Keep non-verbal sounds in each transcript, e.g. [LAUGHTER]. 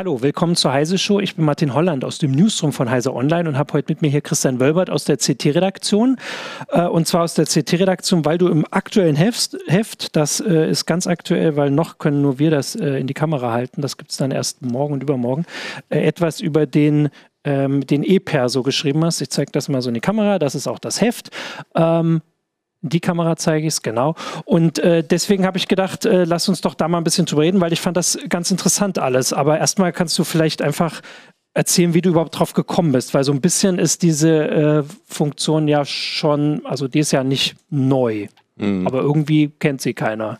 Hallo, willkommen zur Heise Show. Ich bin Martin Holland aus dem Newsroom von Heise Online und habe heute mit mir hier Christian Wölbert aus der CT-Redaktion. Äh, und zwar aus der CT-Redaktion, weil du im aktuellen Heft, Heft das äh, ist ganz aktuell, weil noch können nur wir das äh, in die Kamera halten, das gibt es dann erst morgen und übermorgen, äh, etwas über den ähm, den E-Perso geschrieben hast. Ich zeige das mal so in die Kamera. Das ist auch das Heft. Ähm, die Kamera zeige ich es, genau. Und äh, deswegen habe ich gedacht, äh, lass uns doch da mal ein bisschen drüber reden, weil ich fand das ganz interessant alles. Aber erstmal kannst du vielleicht einfach erzählen, wie du überhaupt drauf gekommen bist, weil so ein bisschen ist diese äh, Funktion ja schon, also die ist ja nicht neu, mhm. aber irgendwie kennt sie keiner.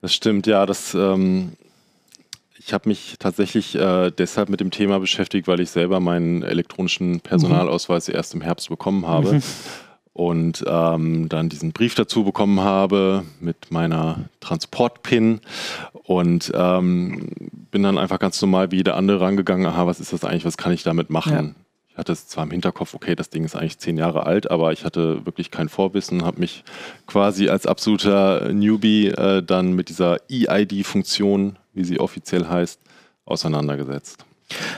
Das stimmt, ja, das. Ähm ich habe mich tatsächlich äh, deshalb mit dem Thema beschäftigt, weil ich selber meinen elektronischen Personalausweis mhm. erst im Herbst bekommen habe. Mhm und ähm, dann diesen Brief dazu bekommen habe mit meiner Transport-Pin und ähm, bin dann einfach ganz normal wie jeder andere rangegangen, aha, was ist das eigentlich, was kann ich damit machen? Ja. Ich hatte es zwar im Hinterkopf, okay, das Ding ist eigentlich zehn Jahre alt, aber ich hatte wirklich kein Vorwissen, habe mich quasi als absoluter Newbie äh, dann mit dieser EID-Funktion, wie sie offiziell heißt, auseinandergesetzt.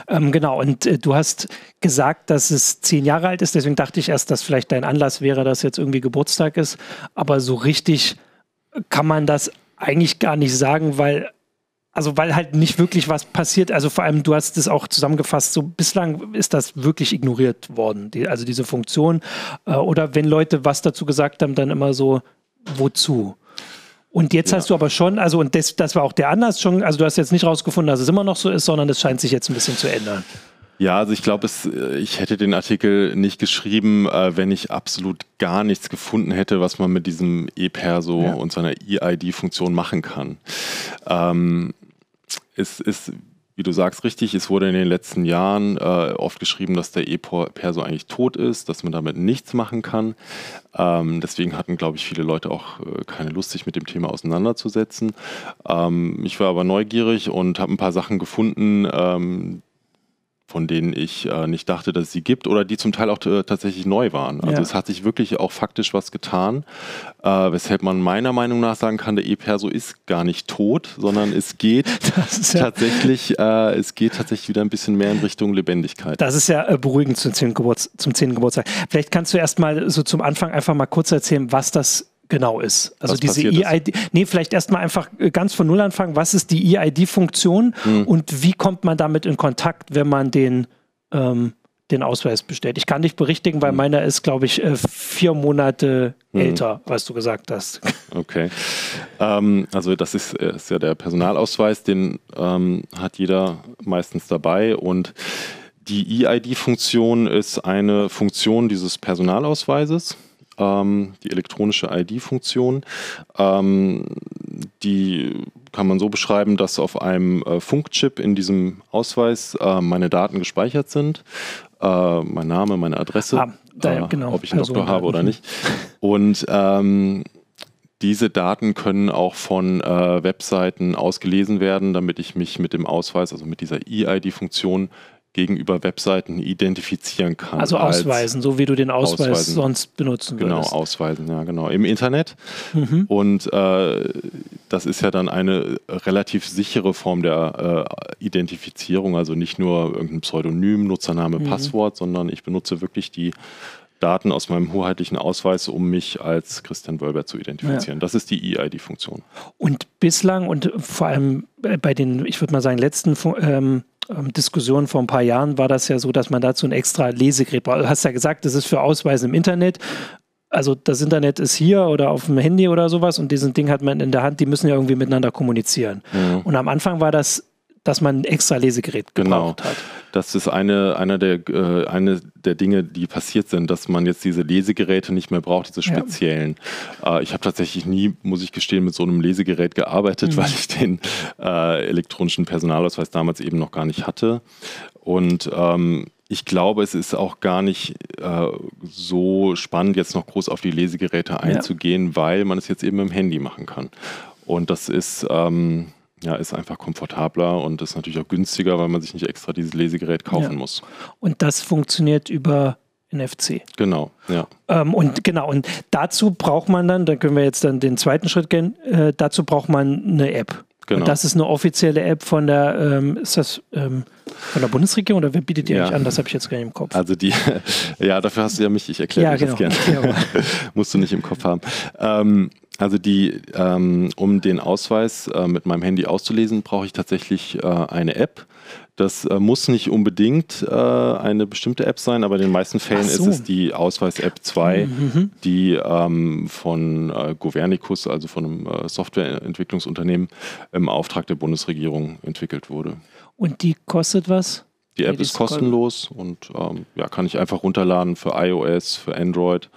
Ähm, genau, und äh, du hast gesagt, dass es zehn Jahre alt ist, deswegen dachte ich erst, dass vielleicht dein Anlass wäre, dass jetzt irgendwie Geburtstag ist. Aber so richtig kann man das eigentlich gar nicht sagen, weil also weil halt nicht wirklich was passiert. Also vor allem, du hast es auch zusammengefasst, so bislang ist das wirklich ignoriert worden, die, also diese Funktion. Äh, oder wenn Leute was dazu gesagt haben, dann immer so, wozu? Und jetzt ja. hast du aber schon, also und das, das war auch der Anlass schon, also du hast jetzt nicht rausgefunden, dass es immer noch so ist, sondern es scheint sich jetzt ein bisschen zu ändern. Ja, also ich glaube, ich hätte den Artikel nicht geschrieben, äh, wenn ich absolut gar nichts gefunden hätte, was man mit diesem E-Perso ja. und seiner EID-Funktion machen kann. Ähm, es ist wie du sagst, richtig, es wurde in den letzten Jahren äh, oft geschrieben, dass der E-Perso eigentlich tot ist, dass man damit nichts machen kann. Ähm, deswegen hatten, glaube ich, viele Leute auch äh, keine Lust, sich mit dem Thema auseinanderzusetzen. Ähm, ich war aber neugierig und habe ein paar Sachen gefunden, ähm, von denen ich äh, nicht dachte, dass es sie gibt oder die zum Teil auch äh, tatsächlich neu waren. Also ja. es hat sich wirklich auch faktisch was getan, äh, weshalb man meiner Meinung nach sagen kann, der E-Perso ist gar nicht tot, sondern es geht [LAUGHS] ja tatsächlich, äh, es geht tatsächlich wieder ein bisschen mehr in Richtung Lebendigkeit. Das ist ja äh, beruhigend zum 10. Geburts zum 10. Geburtstag. Vielleicht kannst du erst mal so zum Anfang einfach mal kurz erzählen, was das genau ist. Also was diese EID, ist? nee, vielleicht erstmal einfach äh, ganz von Null anfangen. Was ist die EID-Funktion hm. und wie kommt man damit in Kontakt, wenn man den, ähm, den Ausweis bestellt? Ich kann dich berichtigen, weil hm. meiner ist, glaube ich, äh, vier Monate hm. älter, was du gesagt hast. [LAUGHS] Okay. Ähm, also das ist, äh, ist, ja der Personalausweis, den ähm, hat jeder meistens dabei und die EID-Funktion ist eine Funktion dieses Personalausweises ähm, die elektronische ID-Funktion. Ähm, die kann man so beschreiben, dass auf einem äh, Funkchip in diesem Ausweis äh, meine Daten gespeichert sind. Äh, mein Name, meine Adresse, ah, da, äh, genau, ob ich einen Person Doktor habe oder nicht. Und ähm, diese Daten können auch von äh, Webseiten ausgelesen werden, damit ich mich mit dem Ausweis, also mit dieser EID-Funktion gegenüber Webseiten identifizieren kann. Also ausweisen, so wie du den Ausweis ausweisen. sonst benutzen genau, würdest. Genau, ausweisen, ja, genau. Im Internet. Mhm. Und äh, das ist ja dann eine relativ sichere Form der äh, Identifizierung, also nicht nur irgendein Pseudonym, Nutzername, mhm. Passwort, sondern ich benutze wirklich die Daten aus meinem hoheitlichen Ausweis, um mich als Christian Wölber zu identifizieren. Ja. Das ist die EID-Funktion. Und bislang und vor allem bei den, ich würde mal sagen, letzten ähm, ähm, Diskussion vor ein paar Jahren war das ja so, dass man dazu ein extra Lesegerät braucht. Du hast ja gesagt, das ist für Ausweisen im Internet. Also das Internet ist hier oder auf dem Handy oder sowas und diesen Ding hat man in der Hand, die müssen ja irgendwie miteinander kommunizieren. Mhm. Und am Anfang war das dass man ein extra Lesegerät genau. gebraucht genau. hat. Das ist eine, einer der, äh, eine der Dinge, die passiert sind, dass man jetzt diese Lesegeräte nicht mehr braucht, diese speziellen. Ja. Äh, ich habe tatsächlich nie, muss ich gestehen, mit so einem Lesegerät gearbeitet, mhm. weil ich den äh, elektronischen Personalausweis damals eben noch gar nicht hatte. Und ähm, ich glaube, es ist auch gar nicht äh, so spannend, jetzt noch groß auf die Lesegeräte einzugehen, ja. weil man es jetzt eben im Handy machen kann. Und das ist, ähm, ja, ist einfach komfortabler und ist natürlich auch günstiger, weil man sich nicht extra dieses Lesegerät kaufen ja. muss. Und das funktioniert über NFC. Genau, ja. Ähm, und genau, und dazu braucht man dann, da können wir jetzt dann den zweiten Schritt gehen, äh, dazu braucht man eine App. Genau. Und das ist eine offizielle App von der, ähm, ist das ähm, von der Bundesregierung oder wer bietet die ja. eigentlich an? Das habe ich jetzt gar nicht im Kopf. Also die, [LAUGHS] ja, dafür hast du ja mich, ich erkläre ja, genau. das gerne. [LAUGHS] Musst du nicht im Kopf haben. Ähm, also die, ähm, um den Ausweis äh, mit meinem Handy auszulesen, brauche ich tatsächlich äh, eine App. Das äh, muss nicht unbedingt äh, eine bestimmte App sein, aber in den meisten Fällen so. ist es die Ausweis-App 2, mhm. die ähm, von äh, Governicus, also von einem äh, Softwareentwicklungsunternehmen, im Auftrag der Bundesregierung entwickelt wurde. Und die kostet was? Die App nee, ist kostenlos und ähm, ja, kann ich einfach runterladen für iOS, für Android.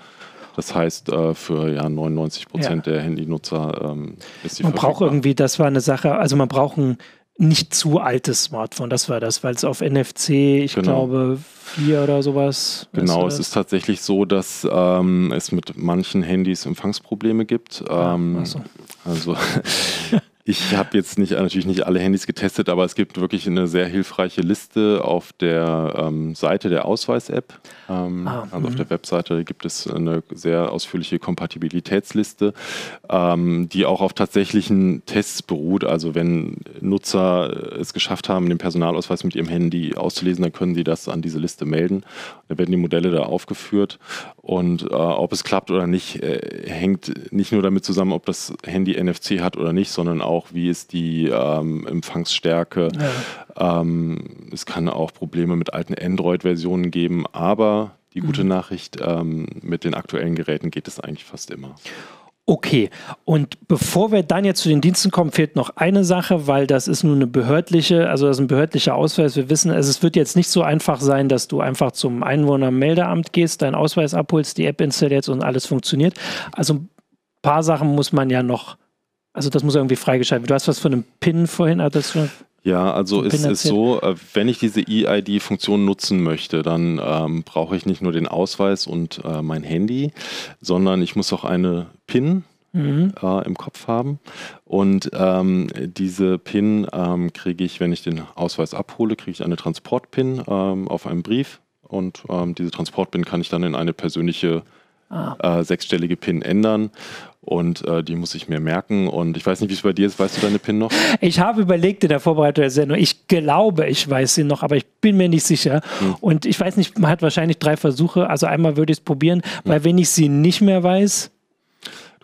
Das heißt, äh, für ja, 99 Prozent ja. der Handynutzer ähm, ist die Man braucht irgendwie, das war eine Sache, also man braucht ein nicht zu altes Smartphone, das war das, weil es auf NFC, ich genau. glaube, vier oder sowas. Genau, es ist tatsächlich so, dass ähm, es mit manchen Handys Empfangsprobleme gibt. Ähm, so. Also [LAUGHS] Ich habe jetzt nicht, natürlich nicht alle Handys getestet, aber es gibt wirklich eine sehr hilfreiche Liste auf der ähm, Seite der Ausweis-App. Ähm, ah, also auf mhm. der Webseite gibt es eine sehr ausführliche Kompatibilitätsliste, ähm, die auch auf tatsächlichen Tests beruht. Also wenn Nutzer es geschafft haben, den Personalausweis mit ihrem Handy auszulesen, dann können sie das an diese Liste melden. Da werden die Modelle da aufgeführt. Und äh, ob es klappt oder nicht, äh, hängt nicht nur damit zusammen, ob das Handy NFC hat oder nicht, sondern auch, wie ist die ähm, Empfangsstärke. Ja. Ähm, es kann auch Probleme mit alten Android-Versionen geben, aber die gute mhm. Nachricht, ähm, mit den aktuellen Geräten geht es eigentlich fast immer. Okay, und bevor wir dann jetzt zu den Diensten kommen, fehlt noch eine Sache, weil das ist nun eine behördliche, also das ist ein behördlicher Ausweis. Wir wissen, es wird jetzt nicht so einfach sein, dass du einfach zum Einwohnermeldeamt gehst, deinen Ausweis abholst, die App installierst und alles funktioniert. Also ein paar Sachen muss man ja noch, also das muss irgendwie freigeschaltet werden. Du hast was von einem PIN vorhin, hattest du ja, also es ist so, äh, wenn ich diese EID-Funktion nutzen möchte, dann ähm, brauche ich nicht nur den Ausweis und äh, mein Handy, sondern ich muss auch eine PIN mhm. äh, im Kopf haben. Und ähm, diese PIN ähm, kriege ich, wenn ich den Ausweis abhole, kriege ich eine Transport-PIN ähm, auf einem Brief. Und ähm, diese Transport-PIN kann ich dann in eine persönliche ah. äh, sechsstellige PIN ändern und äh, die muss ich mir merken. Und ich weiß nicht, wie es bei dir ist. Weißt du deine PIN noch? Ich habe überlegt in der Vorbereitung der Sendung. Ich glaube, ich weiß sie noch, aber ich bin mir nicht sicher. Hm. Und ich weiß nicht, man hat wahrscheinlich drei Versuche. Also einmal würde ich es probieren, hm. weil wenn ich sie nicht mehr weiß,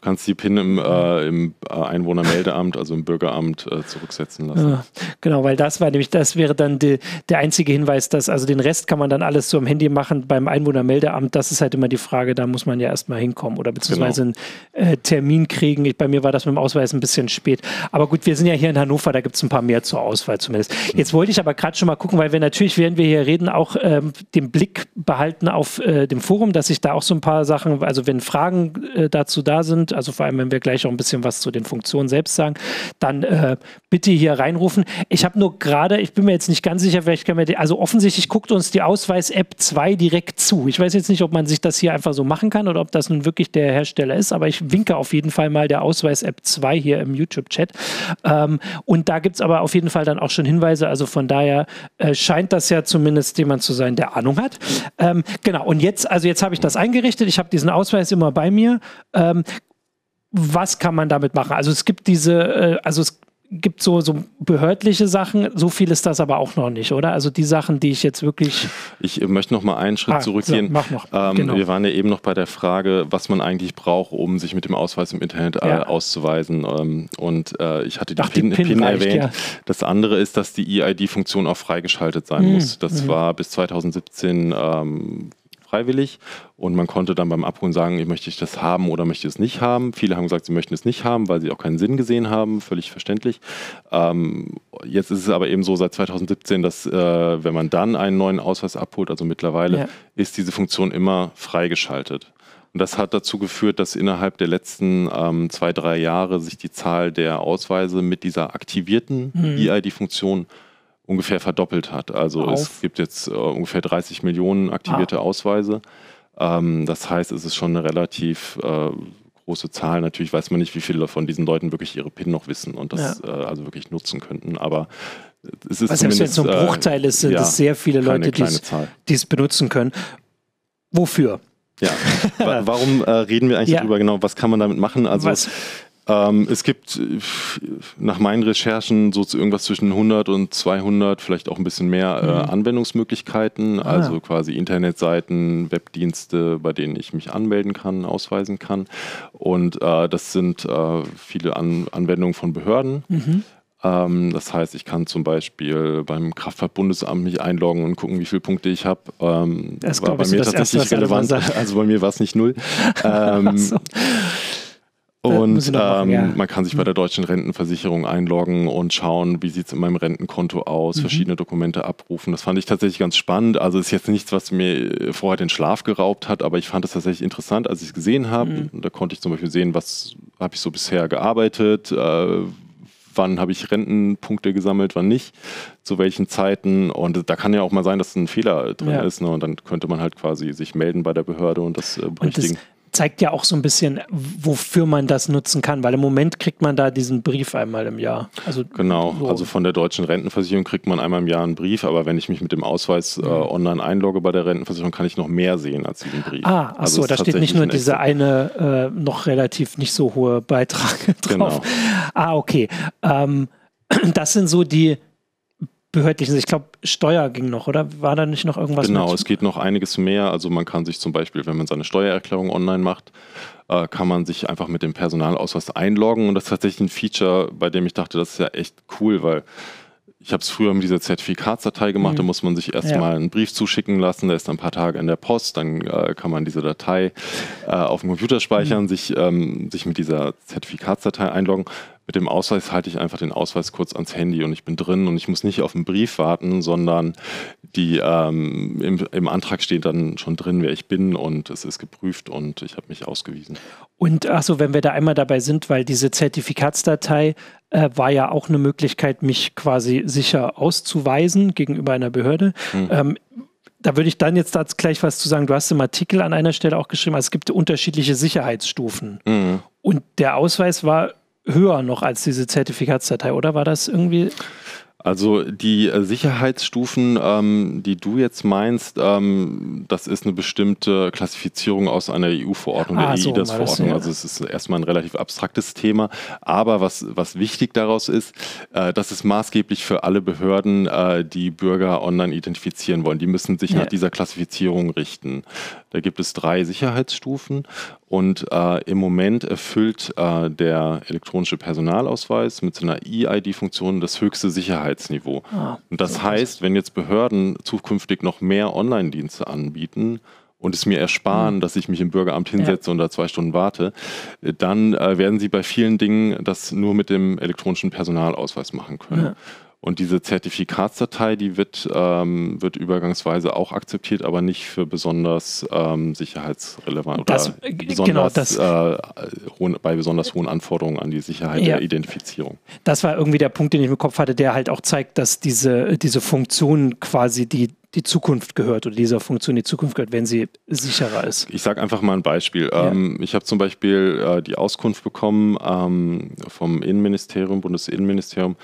kannst die PIN im, äh, im Einwohnermeldeamt, also im Bürgeramt, äh, zurücksetzen lassen. Ja, genau, weil das war nämlich, das wäre dann die, der einzige Hinweis, dass, also den Rest kann man dann alles so am Handy machen. Beim Einwohnermeldeamt, das ist halt immer die Frage, da muss man ja erstmal hinkommen oder beziehungsweise genau. einen äh, Termin kriegen. Ich, bei mir war das mit dem Ausweis ein bisschen spät. Aber gut, wir sind ja hier in Hannover, da gibt es ein paar mehr zur Auswahl zumindest. Jetzt wollte ich aber gerade schon mal gucken, weil wir natürlich, während wir hier reden, auch ähm, den Blick behalten auf äh, dem Forum, dass ich da auch so ein paar Sachen, also wenn Fragen äh, dazu da sind, also vor allem, wenn wir gleich auch ein bisschen was zu den Funktionen selbst sagen, dann äh, bitte hier reinrufen. Ich habe nur gerade, ich bin mir jetzt nicht ganz sicher, vielleicht kann man, die, also offensichtlich guckt uns die Ausweis-App 2 direkt zu. Ich weiß jetzt nicht, ob man sich das hier einfach so machen kann oder ob das nun wirklich der Hersteller ist, aber ich winke auf jeden Fall mal der Ausweis-App 2 hier im YouTube-Chat. Ähm, und da gibt es aber auf jeden Fall dann auch schon Hinweise, also von daher äh, scheint das ja zumindest jemand zu sein, der Ahnung hat. Ähm, genau, und jetzt, also jetzt habe ich das eingerichtet, ich habe diesen Ausweis immer bei mir. Ähm, was kann man damit machen? Also es gibt diese, äh, also es gibt so, so behördliche Sachen, so viel ist das aber auch noch nicht, oder? Also die Sachen, die ich jetzt wirklich. Ich möchte noch mal einen Schritt ah, zurückgehen. So, mach noch. Ähm, genau. Wir waren ja eben noch bei der Frage, was man eigentlich braucht, um sich mit dem Ausweis im Internet äh, ja. auszuweisen. Ähm, und äh, ich hatte die, Ach, PIN, die PIN, PIN reicht, erwähnt. Ja. Das andere ist, dass die EID-Funktion auch freigeschaltet sein mhm. muss. Das mhm. war bis 2017 ähm, freiwillig und man konnte dann beim Abholen sagen, möchte ich das haben oder möchte ich es nicht haben. Viele haben gesagt, sie möchten es nicht haben, weil sie auch keinen Sinn gesehen haben, völlig verständlich. Ähm, jetzt ist es aber eben so seit 2017, dass äh, wenn man dann einen neuen Ausweis abholt, also mittlerweile, ja. ist diese Funktion immer freigeschaltet. Und das hat dazu geführt, dass innerhalb der letzten ähm, zwei, drei Jahre sich die Zahl der Ausweise mit dieser aktivierten mhm. EID-Funktion ungefähr verdoppelt hat. Also Auf. es gibt jetzt äh, ungefähr 30 Millionen aktivierte ah. Ausweise. Ähm, das heißt, es ist schon eine relativ äh, große Zahl. Natürlich weiß man nicht, wie viele von diesen Leuten wirklich ihre PIN noch wissen und das ja. äh, also wirklich nutzen könnten. Aber es ist Was selbst wenn es so ein äh, Bruchteil ist, sind ja, es sehr viele Leute, die es benutzen können. Wofür? Ja, [LAUGHS] warum äh, reden wir eigentlich ja. darüber genau? Was kann man damit machen? Also Was? Ähm, es gibt äh, nach meinen Recherchen so irgendwas zwischen 100 und 200, vielleicht auch ein bisschen mehr äh, mhm. Anwendungsmöglichkeiten, ah. also quasi Internetseiten, Webdienste, bei denen ich mich anmelden kann, ausweisen kann. Und äh, das sind äh, viele An Anwendungen von Behörden. Mhm. Ähm, das heißt, ich kann zum Beispiel beim Kraftfahrtbundesamt mich einloggen und gucken, wie viele Punkte ich habe. Ähm, das war bei mir tatsächlich relevant. Also bei mir war es nicht null. [LAUGHS] Ähm, so. Und ähm, ja. man kann sich bei der deutschen Rentenversicherung einloggen und schauen, wie sieht es in meinem Rentenkonto aus, mhm. verschiedene Dokumente abrufen. Das fand ich tatsächlich ganz spannend. Also ist jetzt nichts, was mir vorher den Schlaf geraubt hat, aber ich fand es tatsächlich interessant, als ich es gesehen habe. Mhm. Da konnte ich zum Beispiel sehen, was habe ich so bisher gearbeitet, äh, wann habe ich Rentenpunkte gesammelt, wann nicht, zu welchen Zeiten. Und da kann ja auch mal sein, dass ein Fehler drin ja. ist. Ne? Und dann könnte man halt quasi sich melden bei der Behörde und das äh, berichtigen. Und das zeigt ja auch so ein bisschen, wofür man das nutzen kann, weil im Moment kriegt man da diesen Brief einmal im Jahr. Also genau, so. also von der deutschen Rentenversicherung kriegt man einmal im Jahr einen Brief, aber wenn ich mich mit dem Ausweis äh, mhm. online einlogge bei der Rentenversicherung, kann ich noch mehr sehen als diesen Brief. Ah, ach also so, da steht nicht nur dieser eine äh, noch relativ nicht so hohe Beitrag [LAUGHS] drauf. Genau. Ah, okay. Ähm, [CLEARS THROAT] das sind so die behördlichen, ich glaube, Steuer ging noch, oder? War da nicht noch irgendwas? Genau, mit? es geht noch einiges mehr. Also man kann sich zum Beispiel, wenn man seine Steuererklärung online macht, äh, kann man sich einfach mit dem Personalausweis einloggen. Und das ist tatsächlich ein Feature, bei dem ich dachte, das ist ja echt cool, weil ich habe es früher mit dieser Zertifikatsdatei gemacht, mhm. da muss man sich erstmal ja. einen Brief zuschicken lassen, der ist ein paar Tage in der Post, dann äh, kann man diese Datei äh, auf dem Computer speichern, mhm. sich, ähm, sich mit dieser Zertifikatsdatei einloggen mit dem Ausweis halte ich einfach den Ausweis kurz ans Handy und ich bin drin und ich muss nicht auf einen Brief warten, sondern die ähm, im, im, Antrag steht dann schon drin, wer ich bin und es ist geprüft und ich habe mich ausgewiesen. Und achso, wenn wir da einmal dabei sind, weil diese Zertifikatsdatei äh, war ja auch eine Möglichkeit, mich quasi sicher auszuweisen gegenüber einer Behörde. Mhm. Ähm, da würde ich dann jetzt gleich was zu sagen. Du hast im Artikel an einer Stelle auch geschrieben, also es gibt unterschiedliche Sicherheitsstufen. Mhm. Und der Ausweis war höher noch als diese Zertifikatsdatei, oder war das irgendwie? Also die äh, Sicherheitsstufen, ähm, die du jetzt meinst, ähm, das ist eine bestimmte Klassifizierung aus einer EU-Verordnung, ah, der so, EIDAS-Verordnung. Ja. Also es ist erstmal ein relativ abstraktes Thema. Aber was, was wichtig daraus ist, äh, das ist maßgeblich für alle Behörden, äh, die Bürger online identifizieren wollen. Die müssen sich ja. nach dieser Klassifizierung richten. Da gibt es drei Sicherheitsstufen und äh, im Moment erfüllt äh, der elektronische Personalausweis mit seiner E-ID-Funktion das höchste Sicherheitsniveau. Ah, und das heißt, wenn jetzt Behörden zukünftig noch mehr Online-Dienste anbieten, und es mir ersparen, mhm. dass ich mich im Bürgeramt hinsetze ja. und da zwei Stunden warte, dann äh, werden sie bei vielen Dingen das nur mit dem elektronischen Personalausweis machen können. Ja. Und diese Zertifikatsdatei, die wird, ähm, wird übergangsweise auch akzeptiert, aber nicht für besonders ähm, sicherheitsrelevant oder das, äh, genau, besonders, genau, äh, hohen, bei besonders hohen Anforderungen an die Sicherheit ja, der Identifizierung. Das war irgendwie der Punkt, den ich im Kopf hatte, der halt auch zeigt, dass diese, diese Funktion quasi die die Zukunft gehört oder dieser Funktion die Zukunft gehört, wenn sie sicherer ist. Ich sage einfach mal ein Beispiel. Ja. Ähm, ich habe zum Beispiel äh, die Auskunft bekommen ähm, vom Innenministerium, Bundesinnenministerium,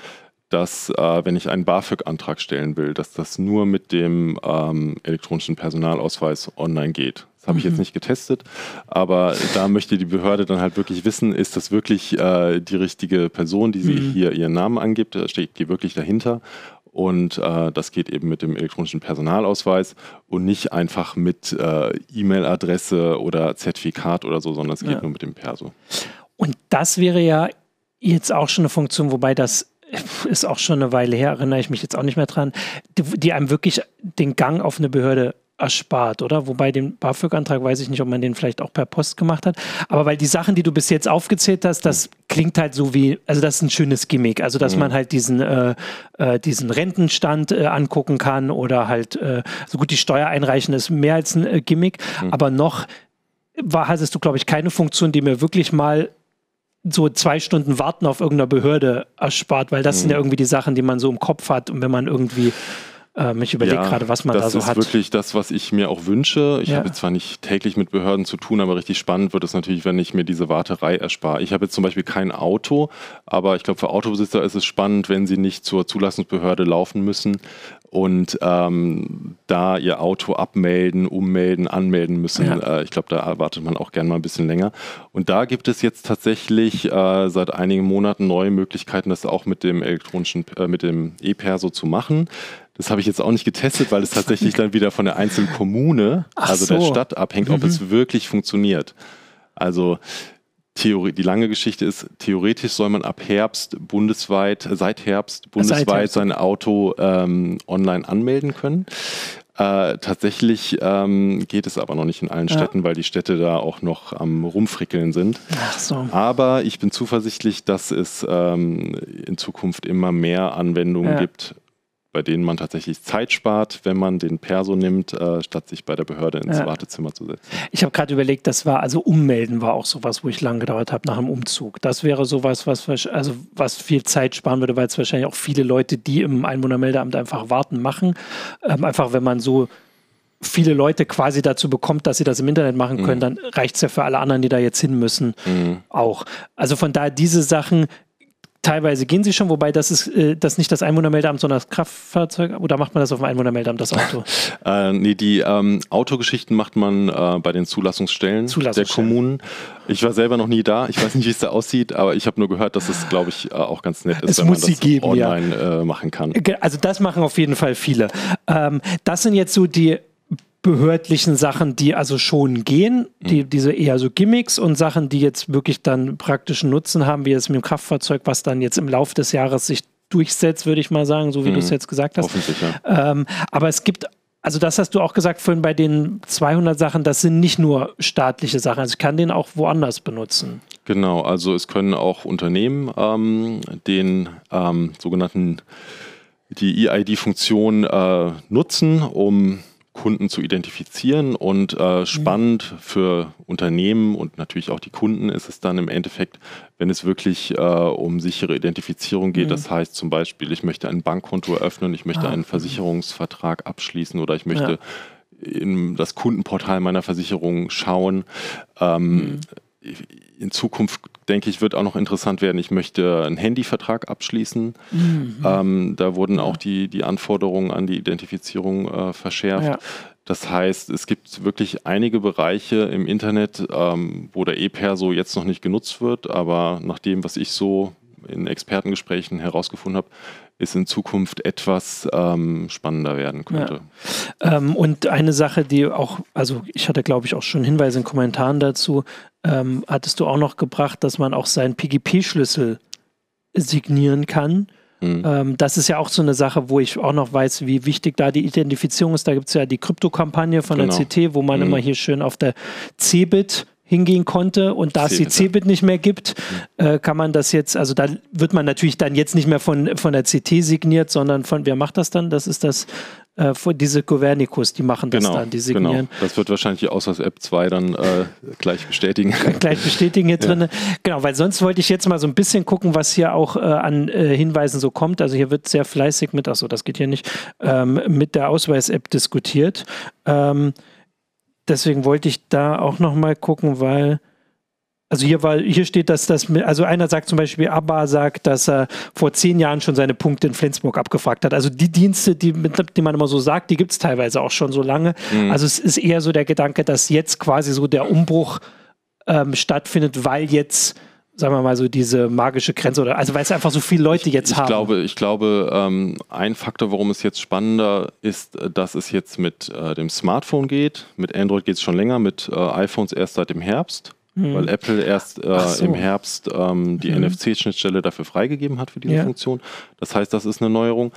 dass äh, wenn ich einen BAföG-Antrag stellen will, dass das nur mit dem ähm, elektronischen Personalausweis online geht. Das habe ich jetzt mhm. nicht getestet, aber da möchte die Behörde dann halt wirklich wissen, ist das wirklich äh, die richtige Person, die sie mhm. hier ihren Namen angibt, steht die wirklich dahinter? Und äh, das geht eben mit dem elektronischen Personalausweis und nicht einfach mit äh, E-Mail-Adresse oder Zertifikat oder so, sondern es geht ja. nur mit dem Perso. Und das wäre ja jetzt auch schon eine Funktion, wobei das ist auch schon eine Weile her, erinnere ich mich jetzt auch nicht mehr dran, die, die einem wirklich den Gang auf eine Behörde erspart, oder? Wobei den BAföG-Antrag weiß ich nicht, ob man den vielleicht auch per Post gemacht hat. Aber weil die Sachen, die du bis jetzt aufgezählt hast, das klingt halt so wie, also das ist ein schönes Gimmick. Also, dass mhm. man halt diesen, äh, äh, diesen Rentenstand äh, angucken kann oder halt äh, so gut die Steuer einreichen, ist mehr als ein äh, Gimmick. Mhm. Aber noch war, hattest du, glaube ich, keine Funktion, die mir wirklich mal so zwei Stunden Warten auf irgendeiner Behörde erspart, weil das mhm. sind ja irgendwie die Sachen, die man so im Kopf hat und wenn man irgendwie ähm, ich überlege ja, gerade, was man da so hat. Das ist wirklich das, was ich mir auch wünsche. Ich ja. habe zwar nicht täglich mit Behörden zu tun, aber richtig spannend wird es natürlich, wenn ich mir diese Warterei erspare. Ich habe jetzt zum Beispiel kein Auto, aber ich glaube, für Autobesitzer ist es spannend, wenn sie nicht zur Zulassungsbehörde laufen müssen und ähm, da ihr Auto abmelden, ummelden, anmelden müssen. Ja. Äh, ich glaube, da erwartet man auch gerne mal ein bisschen länger. Und da gibt es jetzt tatsächlich äh, seit einigen Monaten neue Möglichkeiten, das auch mit dem elektronischen, äh, mit dem E-Perso zu machen. Das habe ich jetzt auch nicht getestet, weil es tatsächlich dann wieder von der einzelnen Kommune, Ach also so. der Stadt, abhängt, mhm. ob es wirklich funktioniert. Also Theorie, die lange Geschichte ist, theoretisch soll man ab Herbst bundesweit, seit Herbst bundesweit seit Herbst. sein Auto ähm, online anmelden können. Äh, tatsächlich ähm, geht es aber noch nicht in allen ja. Städten, weil die Städte da auch noch am Rumfrickeln sind. Ach so. Aber ich bin zuversichtlich, dass es ähm, in Zukunft immer mehr Anwendungen ja. gibt, bei denen man tatsächlich Zeit spart, wenn man den Perso nimmt, äh, statt sich bei der Behörde ins ja. Wartezimmer zu setzen. Ich habe gerade überlegt, das war, also ummelden war auch sowas, wo ich lange gedauert habe nach einem Umzug. Das wäre sowas, was, also was viel Zeit sparen würde, weil es wahrscheinlich auch viele Leute, die im Einwohnermeldeamt einfach warten, machen. Ähm, einfach, wenn man so viele Leute quasi dazu bekommt, dass sie das im Internet machen können, mhm. dann reicht es ja für alle anderen, die da jetzt hin müssen, mhm. auch. Also von daher diese Sachen, Teilweise gehen sie schon, wobei das ist äh, das nicht das Einwohnermeldeamt, sondern das Kraftfahrzeug. Oder macht man das auf dem Einwohnermeldeamt, das Auto? [LAUGHS] äh, nee, die ähm, Autogeschichten macht man äh, bei den Zulassungsstellen, Zulassungsstellen, der Kommunen. Ich war selber noch nie da. Ich weiß nicht, wie es da aussieht, aber ich habe nur gehört, dass es, glaube ich, äh, auch ganz nett ist, es wenn man das geben, online ja. Äh, machen kann. Also das machen auf jeden Fall viele. Ähm, das sind jetzt so die behördlichen Sachen, die also schon gehen, die, mhm. diese eher so Gimmicks und Sachen, die jetzt wirklich dann praktischen Nutzen haben, wie jetzt mit dem Kraftfahrzeug, was dann jetzt im Laufe des Jahres sich durchsetzt, würde ich mal sagen, so wie mhm. du es jetzt gesagt hast. Ja. Ähm, aber es gibt also das hast du auch gesagt vorhin bei den 200 Sachen, das sind nicht nur staatliche Sachen, also ich kann den auch woanders benutzen. Genau, also es können auch Unternehmen ähm, den ähm, sogenannten die EID-Funktion äh, nutzen, um Kunden zu identifizieren. Und äh, spannend für Unternehmen und natürlich auch die Kunden ist es dann im Endeffekt, wenn es wirklich äh, um sichere Identifizierung geht. Mhm. Das heißt zum Beispiel, ich möchte ein Bankkonto eröffnen, ich möchte ah. einen Versicherungsvertrag abschließen oder ich möchte ja. in das Kundenportal meiner Versicherung schauen. Ähm, mhm in Zukunft, denke ich, wird auch noch interessant werden. Ich möchte einen Handyvertrag abschließen. Mhm. Ähm, da wurden ja. auch die, die Anforderungen an die Identifizierung äh, verschärft. Ja. Das heißt, es gibt wirklich einige Bereiche im Internet, ähm, wo der E-Perso jetzt noch nicht genutzt wird, aber nach dem, was ich so in Expertengesprächen herausgefunden habe, ist in Zukunft etwas ähm, spannender werden könnte. Ja. Ähm, und eine Sache, die auch, also ich hatte glaube ich auch schon Hinweise in Kommentaren dazu, ähm, hattest du auch noch gebracht, dass man auch seinen PGP-Schlüssel signieren kann. Mhm. Ähm, das ist ja auch so eine Sache, wo ich auch noch weiß, wie wichtig da die Identifizierung ist. Da gibt es ja die Krypto-Kampagne von genau. der CT, wo man mhm. immer hier schön auf der CeBIT hingehen konnte und da es die CeBIT nicht mehr gibt, mhm. äh, kann man das jetzt, also da wird man natürlich dann jetzt nicht mehr von, von der CT signiert, sondern von, wer macht das dann? Das ist das, äh, diese Governicus, die machen das genau, dann, die signieren. Genau. Das wird wahrscheinlich die Ausweis-App 2 dann äh, gleich bestätigen. [LAUGHS] gleich bestätigen hier ja. drin. Genau, weil sonst wollte ich jetzt mal so ein bisschen gucken, was hier auch äh, an äh, Hinweisen so kommt. Also hier wird sehr fleißig mit, achso, das geht hier nicht, ähm, mit der Ausweis-App diskutiert. Ähm, deswegen wollte ich da auch noch mal gucken, weil also hier, war, hier steht, dass das, also einer sagt zum Beispiel, Abba sagt, dass er vor zehn Jahren schon seine Punkte in Flensburg abgefragt hat. Also die Dienste, die, die man immer so sagt, die gibt es teilweise auch schon so lange. Mhm. Also es ist eher so der Gedanke, dass jetzt quasi so der Umbruch ähm, stattfindet, weil jetzt sagen wir mal so diese magische Grenze oder also weil es einfach so viele Leute jetzt ich, haben. Glaube, ich glaube, ähm, ein Faktor, warum es jetzt spannender ist, äh, dass es jetzt mit äh, dem Smartphone geht. Mit Android geht es schon länger, mit äh, iPhones erst seit dem Herbst. Hm. Weil Apple erst äh, so. im Herbst ähm, die hm. NFC-Schnittstelle dafür freigegeben hat für diese ja. Funktion. Das heißt, das ist eine Neuerung.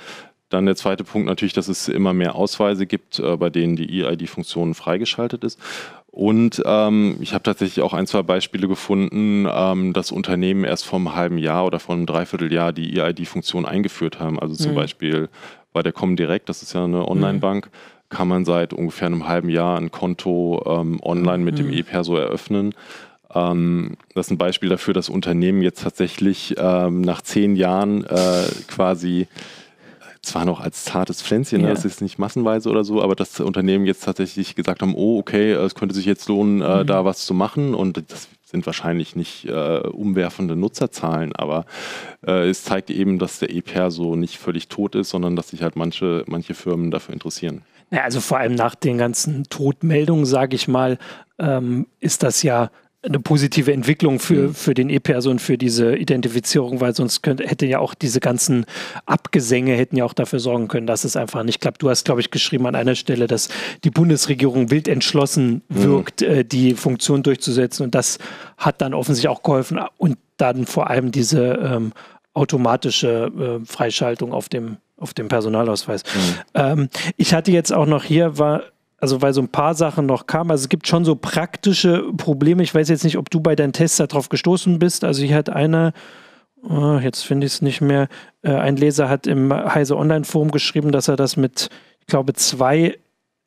Dann der zweite Punkt natürlich, dass es immer mehr Ausweise gibt, äh, bei denen die EID-Funktion freigeschaltet ist. Und ähm, ich habe tatsächlich auch ein, zwei Beispiele gefunden, ähm, dass Unternehmen erst vor einem halben Jahr oder vor einem Dreivierteljahr die EID-Funktion eingeführt haben. Also zum mhm. Beispiel bei der Comdirect, das ist ja eine Online-Bank, mhm. Kann man seit ungefähr einem halben Jahr ein Konto ähm, online mit mhm. dem E-Perso eröffnen. Ähm, das ist ein Beispiel dafür, dass Unternehmen jetzt tatsächlich ähm, nach zehn Jahren äh, quasi zwar noch als zartes Pflänzchen, ne, ja. das ist nicht massenweise oder so, aber dass Unternehmen jetzt tatsächlich gesagt haben, oh, okay, es könnte sich jetzt lohnen, äh, mhm. da was zu machen und das sind wahrscheinlich nicht äh, umwerfende Nutzerzahlen, aber äh, es zeigt eben, dass der EPR so nicht völlig tot ist, sondern dass sich halt manche, manche Firmen dafür interessieren. Ja, also vor allem nach den ganzen Todmeldungen, sage ich mal, ähm, ist das ja eine positive Entwicklung für, mhm. für den E-Person, für diese Identifizierung, weil sonst könnte, hätte ja auch diese ganzen Abgesänge hätten ja auch dafür sorgen können, dass es einfach nicht klappt. Du hast, glaube ich, geschrieben an einer Stelle, dass die Bundesregierung wild entschlossen mhm. wirkt, mhm. äh, die Funktion durchzusetzen und das hat dann offensichtlich auch geholfen und dann vor allem diese ähm, automatische äh, Freischaltung auf dem auf dem Personalausweis. Mhm. Ähm, ich hatte jetzt auch noch hier, war also weil so ein paar Sachen noch kamen. Also es gibt schon so praktische Probleme. Ich weiß jetzt nicht, ob du bei deinen Tests darauf gestoßen bist. Also hier hat einer, oh, jetzt finde ich es nicht mehr, äh, ein Leser hat im Heise Online-Forum geschrieben, dass er das mit, ich glaube, zwei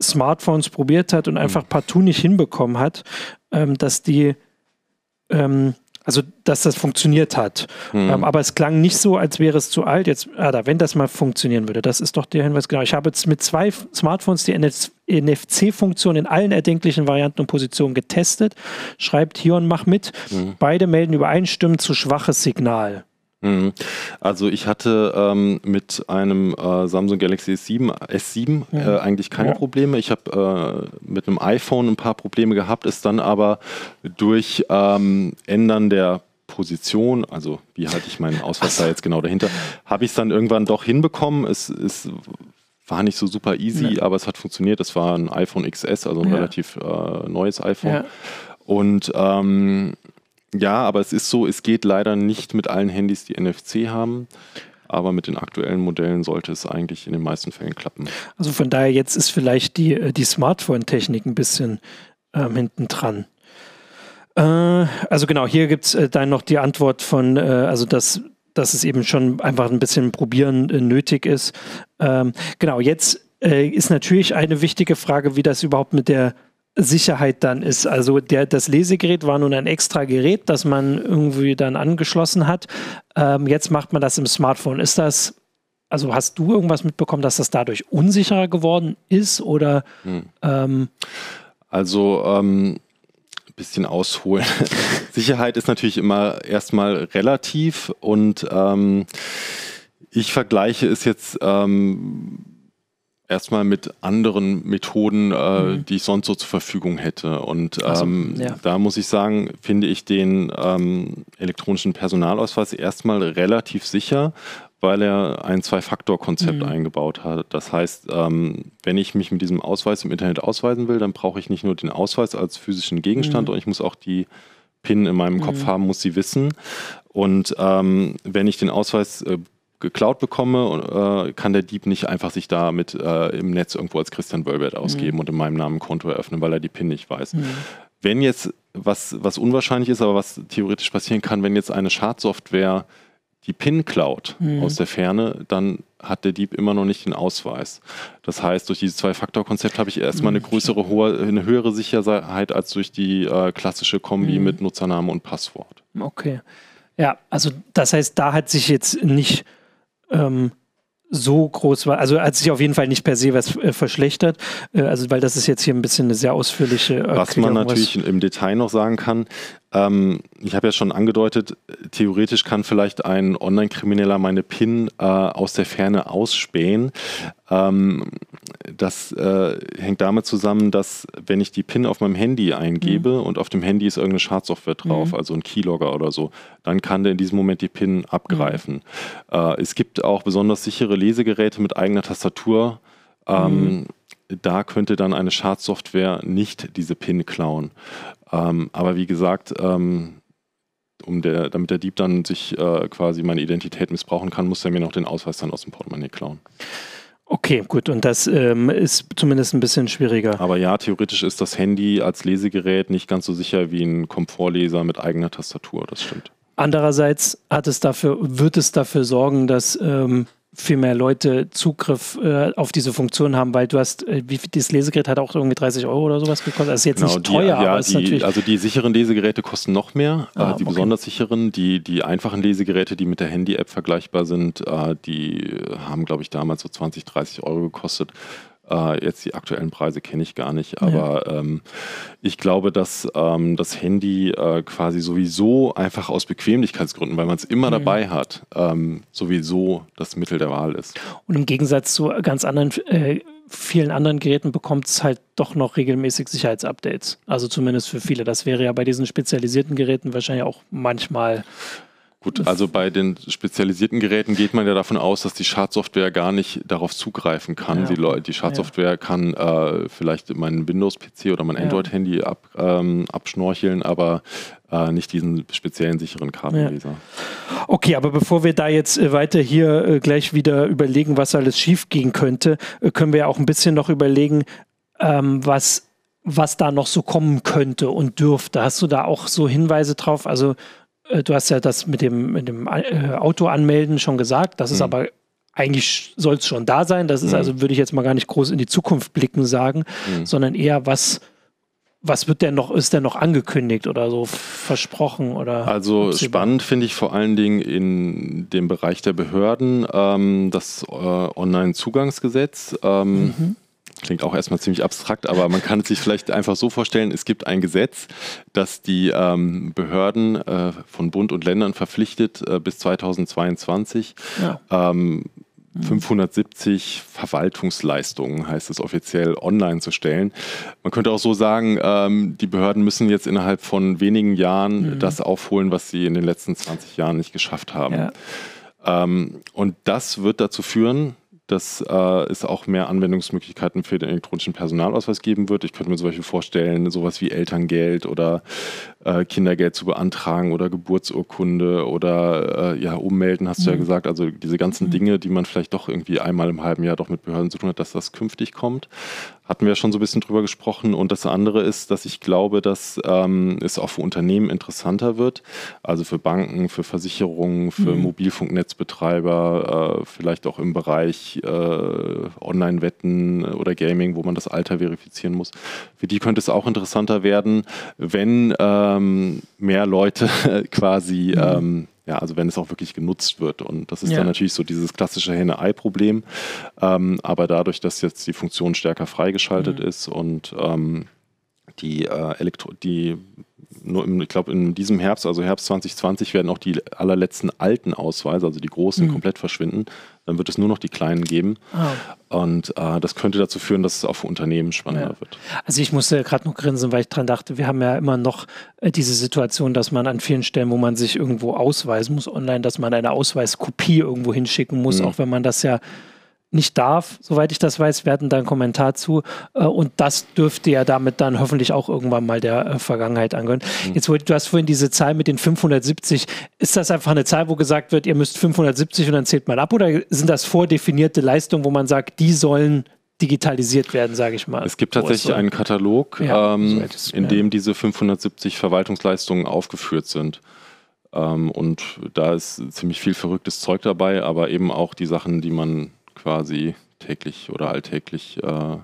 Smartphones probiert hat und mhm. einfach partout nicht hinbekommen hat, ähm, dass die ähm, also dass das funktioniert hat. Mhm. Ähm, aber es klang nicht so, als wäre es zu alt. Jetzt, ah, da, wenn das mal funktionieren würde, das ist doch der Hinweis. Genau, ich habe jetzt mit zwei Smartphones die NFC-Funktion in allen erdenklichen Varianten und Positionen getestet. Schreibt hier und mach mit. Mhm. Beide melden übereinstimmend zu schwaches Signal. Mhm. Also ich hatte ähm, mit einem äh, Samsung Galaxy S7, S7 ja. äh, eigentlich keine ja. Probleme. Ich habe äh, mit einem iPhone ein paar Probleme gehabt, ist dann aber durch ähm, Ändern der Position, also wie halte ich meinen Ausweis da jetzt genau dahinter, habe ich es dann irgendwann doch hinbekommen. Es, es war nicht so super easy, ja. aber es hat funktioniert. Es war ein iPhone XS, also ein relativ äh, neues iPhone. Und ähm, ja, aber es ist so, es geht leider nicht mit allen Handys, die NFC haben. Aber mit den aktuellen Modellen sollte es eigentlich in den meisten Fällen klappen. Also von daher, jetzt ist vielleicht die, äh, die Smartphone-Technik ein bisschen ähm, hinten dran. Äh, also genau, hier gibt es äh, dann noch die Antwort von, äh, also dass, dass es eben schon einfach ein bisschen Probieren äh, nötig ist. Ähm, genau, jetzt äh, ist natürlich eine wichtige Frage, wie das überhaupt mit der Sicherheit dann ist. Also der, das Lesegerät war nun ein extra Gerät, das man irgendwie dann angeschlossen hat. Ähm, jetzt macht man das im Smartphone. Ist das, also hast du irgendwas mitbekommen, dass das dadurch unsicherer geworden ist oder? Hm. Ähm, also ähm, bisschen ausholen. [LAUGHS] Sicherheit ist natürlich immer erstmal relativ und ähm, ich vergleiche es jetzt ähm, erstmal mit anderen Methoden, äh, mhm. die ich sonst so zur Verfügung hätte. Und ähm, so, ja. da muss ich sagen, finde ich den ähm, elektronischen Personalausweis erstmal relativ sicher, weil er ein Zwei-Faktor-Konzept mhm. eingebaut hat. Das heißt, ähm, wenn ich mich mit diesem Ausweis im Internet ausweisen will, dann brauche ich nicht nur den Ausweis als physischen Gegenstand, mhm. sondern ich muss auch die PIN in meinem Kopf mhm. haben, muss sie wissen. Und ähm, wenn ich den Ausweis äh, geklaut bekomme, äh, kann der Dieb nicht einfach sich damit äh, im Netz irgendwo als Christian Wölbert ausgeben mhm. und in meinem Namen ein Konto eröffnen, weil er die PIN nicht weiß. Mhm. Wenn jetzt, was, was unwahrscheinlich ist, aber was theoretisch passieren kann, wenn jetzt eine Schadsoftware die PIN klaut mhm. aus der Ferne, dann hat der Dieb immer noch nicht den Ausweis. Das heißt, durch dieses Zwei-Faktor-Konzept habe ich erstmal eine mhm. größere, hohe, eine höhere Sicherheit als durch die äh, klassische Kombi mhm. mit Nutzername und Passwort. Okay. Ja, also das heißt, da hat sich jetzt nicht ähm, so groß war. Also hat sich auf jeden Fall nicht per se was äh, verschlechtert. Äh, also weil das ist jetzt hier ein bisschen eine sehr ausführliche Erklärung. Was man natürlich was im Detail noch sagen kann, ähm, ich habe ja schon angedeutet, theoretisch kann vielleicht ein Online-Krimineller meine PIN äh, aus der Ferne ausspähen. Ähm, das äh, hängt damit zusammen, dass wenn ich die PIN auf meinem Handy eingebe mhm. und auf dem Handy ist irgendeine Schadsoftware drauf, mhm. also ein Keylogger oder so, dann kann der in diesem Moment die PIN abgreifen. Mhm. Äh, es gibt auch besonders sichere Lesegeräte mit eigener Tastatur. Ähm, mhm. da könnte dann eine Schadsoftware nicht diese PIN klauen. Ähm, aber wie gesagt, ähm, um der, damit der Dieb dann sich äh, quasi meine Identität missbrauchen kann, muss er mir noch den Ausweis dann aus dem Portemonnaie klauen. Okay, gut. Und das ähm, ist zumindest ein bisschen schwieriger. Aber ja, theoretisch ist das Handy als Lesegerät nicht ganz so sicher wie ein Komfortleser mit eigener Tastatur. Das stimmt. Andererseits hat es dafür, wird es dafür sorgen, dass ähm, viel mehr Leute Zugriff äh, auf diese Funktion haben, weil du hast, äh, wie das Lesegerät hat auch irgendwie 30 Euro oder sowas gekostet. Das ist jetzt genau, nicht teuer, die, ja, aber die, natürlich. Also die sicheren Lesegeräte kosten noch mehr, äh, ah, die okay. besonders sicheren. Die, die einfachen Lesegeräte, die mit der Handy-App vergleichbar sind, äh, die haben, glaube ich, damals so 20, 30 Euro gekostet. Äh, jetzt die aktuellen Preise kenne ich gar nicht, aber ja. ähm, ich glaube, dass ähm, das Handy äh, quasi sowieso einfach aus Bequemlichkeitsgründen, weil man es immer mhm. dabei hat, ähm, sowieso das Mittel der Wahl ist. Und im Gegensatz zu ganz anderen äh, vielen anderen Geräten bekommt es halt doch noch regelmäßig Sicherheitsupdates. Also zumindest für viele. Das wäre ja bei diesen spezialisierten Geräten wahrscheinlich auch manchmal Gut, also bei den spezialisierten Geräten geht man ja davon aus, dass die Schadsoftware gar nicht darauf zugreifen kann. Ja. Die, die Schadsoftware ja. kann äh, vielleicht mein Windows-PC oder mein Android-Handy ab, ähm, abschnorcheln, aber äh, nicht diesen speziellen sicheren Kartenleser. Okay, aber bevor wir da jetzt äh, weiter hier äh, gleich wieder überlegen, was alles schief gehen könnte, äh, können wir ja auch ein bisschen noch überlegen, ähm, was was da noch so kommen könnte und dürfte. Hast du da auch so Hinweise drauf? Also du hast ja das mit dem, mit dem äh, Auto anmelden schon gesagt. Das ist mhm. aber eigentlich soll es schon da sein. Das ist mhm. also, würde ich jetzt mal gar nicht groß in die Zukunft blicken sagen, mhm. sondern eher was, was wird denn noch, ist denn noch angekündigt oder so versprochen oder? Also spannend finde ich vor allen Dingen in dem Bereich der Behörden ähm, das äh, Online-Zugangsgesetz. Ähm, mhm. Klingt auch erstmal ziemlich abstrakt, aber man kann es sich vielleicht einfach so vorstellen, es gibt ein Gesetz, das die ähm, Behörden äh, von Bund und Ländern verpflichtet, äh, bis 2022 ja. ähm, 570 Verwaltungsleistungen, heißt es offiziell, online zu stellen. Man könnte auch so sagen, ähm, die Behörden müssen jetzt innerhalb von wenigen Jahren mhm. das aufholen, was sie in den letzten 20 Jahren nicht geschafft haben. Ja. Ähm, und das wird dazu führen, dass äh, es auch mehr Anwendungsmöglichkeiten für den elektronischen Personalausweis geben wird. Ich könnte mir zum Beispiel vorstellen, sowas wie Elterngeld oder äh, Kindergeld zu beantragen oder Geburtsurkunde oder äh, ja, ummelden, hast mhm. du ja mhm. gesagt. Also diese ganzen mhm. Dinge, die man vielleicht doch irgendwie einmal im halben Jahr doch mit Behörden zu tun hat, dass das künftig kommt hatten wir schon so ein bisschen drüber gesprochen. Und das andere ist, dass ich glaube, dass ähm, es auch für Unternehmen interessanter wird. Also für Banken, für Versicherungen, für mhm. Mobilfunknetzbetreiber, äh, vielleicht auch im Bereich äh, Online-Wetten oder Gaming, wo man das Alter verifizieren muss. Für die könnte es auch interessanter werden, wenn ähm, mehr Leute [LAUGHS] quasi mhm. ähm, ja, also wenn es auch wirklich genutzt wird. Und das ist ja. dann natürlich so dieses klassische Henne-Ei-Problem. Ähm, aber dadurch, dass jetzt die Funktion stärker freigeschaltet mhm. ist und ähm, die, äh, Elektro die im, ich glaube, in diesem Herbst, also Herbst 2020, werden auch die allerletzten alten Ausweise, also die großen, mhm. komplett verschwinden. Dann wird es nur noch die kleinen geben. Oh. Und äh, das könnte dazu führen, dass es auch für Unternehmen spannender ja. wird. Also ich musste gerade noch grinsen, weil ich dran dachte, wir haben ja immer noch äh, diese Situation, dass man an vielen Stellen, wo man sich irgendwo ausweisen muss online, dass man eine Ausweiskopie irgendwo hinschicken muss, mhm. auch wenn man das ja nicht darf, soweit ich das weiß. Hatten da einen Kommentar zu äh, und das dürfte ja damit dann hoffentlich auch irgendwann mal der äh, Vergangenheit angehören. Mhm. Jetzt, du hast vorhin diese Zahl mit den 570. Ist das einfach eine Zahl, wo gesagt wird, ihr müsst 570 und dann zählt man ab oder sind das vordefinierte Leistungen, wo man sagt, die sollen digitalisiert werden, sage ich mal. Es gibt tatsächlich einen Katalog, ja, ähm, in dem diese 570 Verwaltungsleistungen aufgeführt sind. Ähm, und da ist ziemlich viel verrücktes Zeug dabei, aber eben auch die Sachen, die man quasi täglich oder alltäglich äh,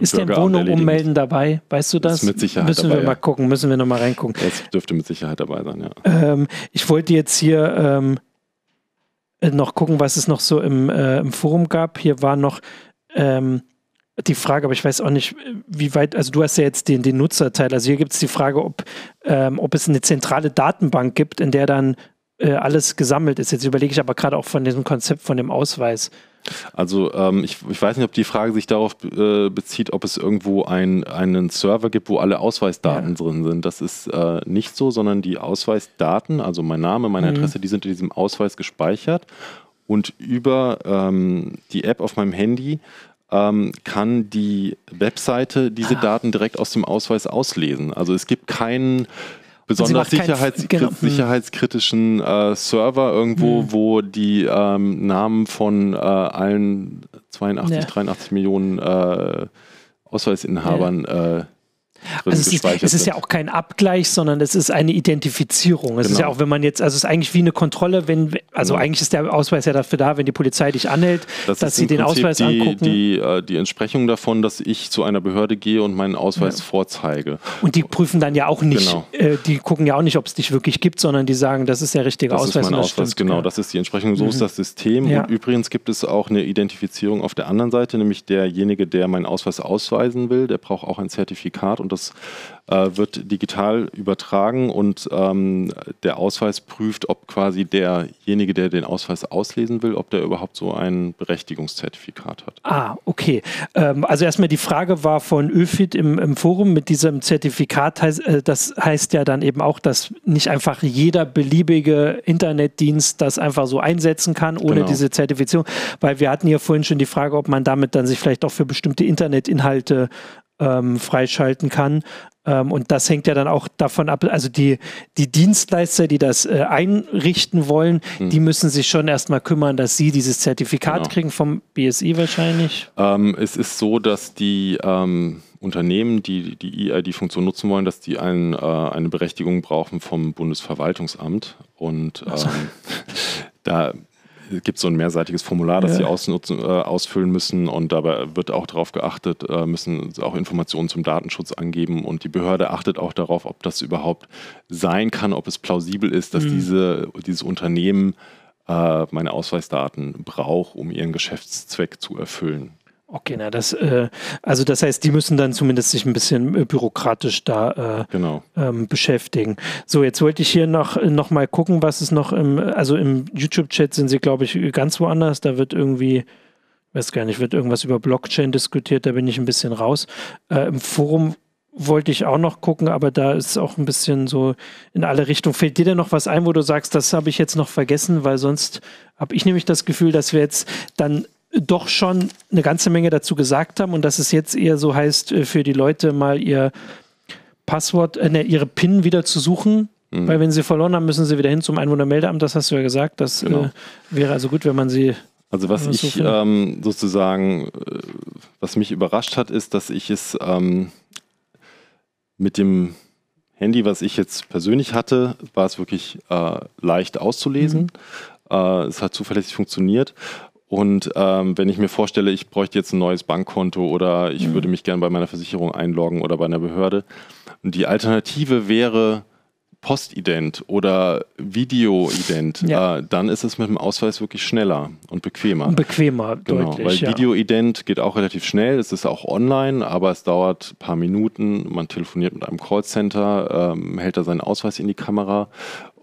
ist der Wohnung ummelden dabei? Weißt du das? Ist mit Sicherheit Müssen dabei, wir mal gucken, müssen wir nochmal reingucken. Es dürfte mit Sicherheit dabei sein, ja. Ähm, ich wollte jetzt hier ähm, noch gucken, was es noch so im, äh, im Forum gab. Hier war noch ähm, die Frage, aber ich weiß auch nicht, wie weit, also du hast ja jetzt den, den Nutzerteil, also hier gibt es die Frage, ob, ähm, ob es eine zentrale Datenbank gibt, in der dann äh, alles gesammelt ist. Jetzt überlege ich aber gerade auch von diesem Konzept von dem Ausweis. Also ähm, ich, ich, weiß nicht, ob die Frage sich darauf äh, bezieht, ob es irgendwo ein, einen Server gibt, wo alle Ausweisdaten ja. drin sind. Das ist äh, nicht so, sondern die Ausweisdaten, also mein Name, meine mhm. Adresse, die sind in diesem Ausweis gespeichert. Und über ähm, die App auf meinem Handy ähm, kann die Webseite diese ah. Daten direkt aus dem Ausweis auslesen. Also es gibt keinen besonders sicherheits genau. sicherheitskritischen äh, Server irgendwo, hm. wo die ähm, Namen von äh, allen 82, ja. 83 Millionen äh, Ausweisinhabern ja. Also es ist, Es ist ja auch kein Abgleich, sondern es ist eine Identifizierung. Es genau. ist ja auch, wenn man jetzt, also es ist eigentlich wie eine Kontrolle, wenn, also genau. eigentlich ist der Ausweis ja dafür da, wenn die Polizei dich anhält, das dass sie den Prinzip Ausweis die, angucken. Die, äh, die Entsprechung davon, dass ich zu einer Behörde gehe und meinen Ausweis ja. vorzeige. Und die prüfen dann ja auch nicht, genau. äh, die gucken ja auch nicht, ob es dich wirklich gibt, sondern die sagen, das ist der richtige das Ausweis. Ist mein Ausweis, stimmt, genau, ja. das ist die Entsprechung. So mhm. ist das System. Ja. Und übrigens gibt es auch eine Identifizierung auf der anderen Seite, nämlich derjenige, der meinen Ausweis ausweisen will, der braucht auch ein Zertifikat und das äh, wird digital übertragen und ähm, der Ausweis prüft, ob quasi derjenige, der den Ausweis auslesen will, ob der überhaupt so ein Berechtigungszertifikat hat. Ah, okay. Ähm, also erstmal die Frage war von ÖFIT im, im Forum mit diesem Zertifikat. Äh, das heißt ja dann eben auch, dass nicht einfach jeder beliebige Internetdienst das einfach so einsetzen kann ohne genau. diese Zertifizierung, weil wir hatten ja vorhin schon die Frage, ob man damit dann sich vielleicht auch für bestimmte Internetinhalte ähm, freischalten kann. Ähm, und das hängt ja dann auch davon ab, also die, die Dienstleister, die das äh, einrichten wollen, mhm. die müssen sich schon erstmal kümmern, dass sie dieses Zertifikat genau. kriegen vom BSI wahrscheinlich. Ähm, es ist so, dass die ähm, Unternehmen, die die EID-Funktion nutzen wollen, dass die ein, äh, eine Berechtigung brauchen vom Bundesverwaltungsamt. Und so. Ähm, [LAUGHS] da gibt es so ein mehrseitiges Formular, das ja. sie ausnutzen, äh, ausfüllen müssen und dabei wird auch darauf geachtet, äh, müssen auch Informationen zum Datenschutz angeben und die Behörde achtet auch darauf, ob das überhaupt sein kann, ob es plausibel ist, dass mhm. diese, dieses Unternehmen äh, meine Ausweisdaten braucht, um ihren Geschäftszweck zu erfüllen. Okay, na das, äh, also das heißt, die müssen dann zumindest sich ein bisschen äh, bürokratisch da äh, genau. ähm, beschäftigen. So, jetzt wollte ich hier noch, noch mal gucken, was es noch im, also im YouTube-Chat sind sie, glaube ich, ganz woanders. Da wird irgendwie, weiß gar nicht, wird irgendwas über Blockchain diskutiert, da bin ich ein bisschen raus. Äh, Im Forum wollte ich auch noch gucken, aber da ist auch ein bisschen so in alle Richtungen. Fällt dir denn noch was ein, wo du sagst, das habe ich jetzt noch vergessen, weil sonst habe ich nämlich das Gefühl, dass wir jetzt dann doch schon eine ganze Menge dazu gesagt haben und dass es jetzt eher so heißt, äh, für die Leute mal ihr Passwort, äh, ne, ihre PIN wieder zu suchen. Mhm. Weil wenn sie verloren haben, müssen sie wieder hin zum Einwohnermeldeamt. Das hast du ja gesagt. Das genau. äh, wäre also gut, wenn man sie. Also was ich so ähm, sozusagen, äh, was mich überrascht hat, ist, dass ich es ähm, mit dem Handy, was ich jetzt persönlich hatte, war es wirklich äh, leicht auszulesen. Mhm. Äh, es hat zuverlässig funktioniert. Und ähm, wenn ich mir vorstelle, ich bräuchte jetzt ein neues Bankkonto oder ich mhm. würde mich gerne bei meiner Versicherung einloggen oder bei einer Behörde. Und die Alternative wäre Postident oder Videoident, ja. äh, dann ist es mit dem Ausweis wirklich schneller und bequemer. Bequemer, genau, deutlich. Weil ja. Videoident geht auch relativ schnell, es ist auch online, aber es dauert ein paar Minuten. Man telefoniert mit einem Callcenter, ähm, hält da seinen Ausweis in die Kamera